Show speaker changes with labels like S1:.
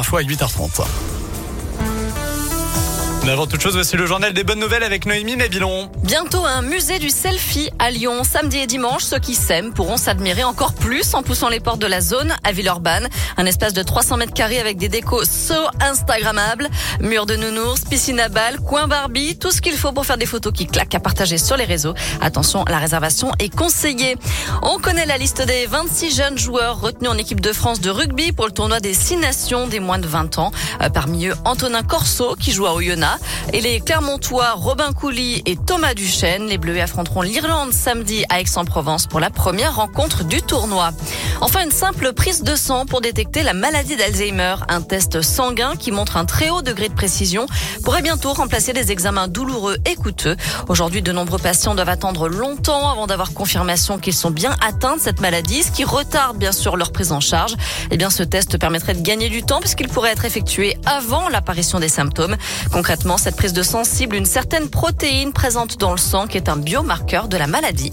S1: l'info à 8h30. Mais avant toute chose, voici le journal des bonnes nouvelles avec Noémie Mabilon.
S2: Bientôt un musée du selfie à Lyon. Samedi et dimanche, ceux qui s'aiment pourront s'admirer encore plus en poussant les portes de la zone à Villeurbanne. Un espace de 300 mètres carrés avec des décos so Instagrammables. Murs de nounours, piscine à balles, coin Barbie, tout ce qu'il faut pour faire des photos qui claquent à partager sur les réseaux. Attention, la réservation est conseillée. On connaît la liste des 26 jeunes joueurs retenus en équipe de France de rugby pour le tournoi des 6 nations des moins de 20 ans. Euh, parmi eux, Antonin Corso qui joue à Oyonnax et les Clermontois Robin Couly et Thomas Duchesne. Les Bleus affronteront l'Irlande samedi à Aix-en-Provence pour la première rencontre du tournoi. Enfin, une simple prise de sang pour détecter la maladie d'Alzheimer. Un test sanguin qui montre un très haut degré de précision pourrait bientôt remplacer des examens douloureux et coûteux. Aujourd'hui, de nombreux patients doivent attendre longtemps avant d'avoir confirmation qu'ils sont bien atteints de cette maladie, ce qui retarde bien sûr leur prise en charge. Eh bien, ce test permettrait de gagner du temps puisqu'il pourrait être effectué avant l'apparition des symptômes. Concrètement, cette prise de sang cible une certaine protéine présente dans le sang qui est un biomarqueur de la maladie.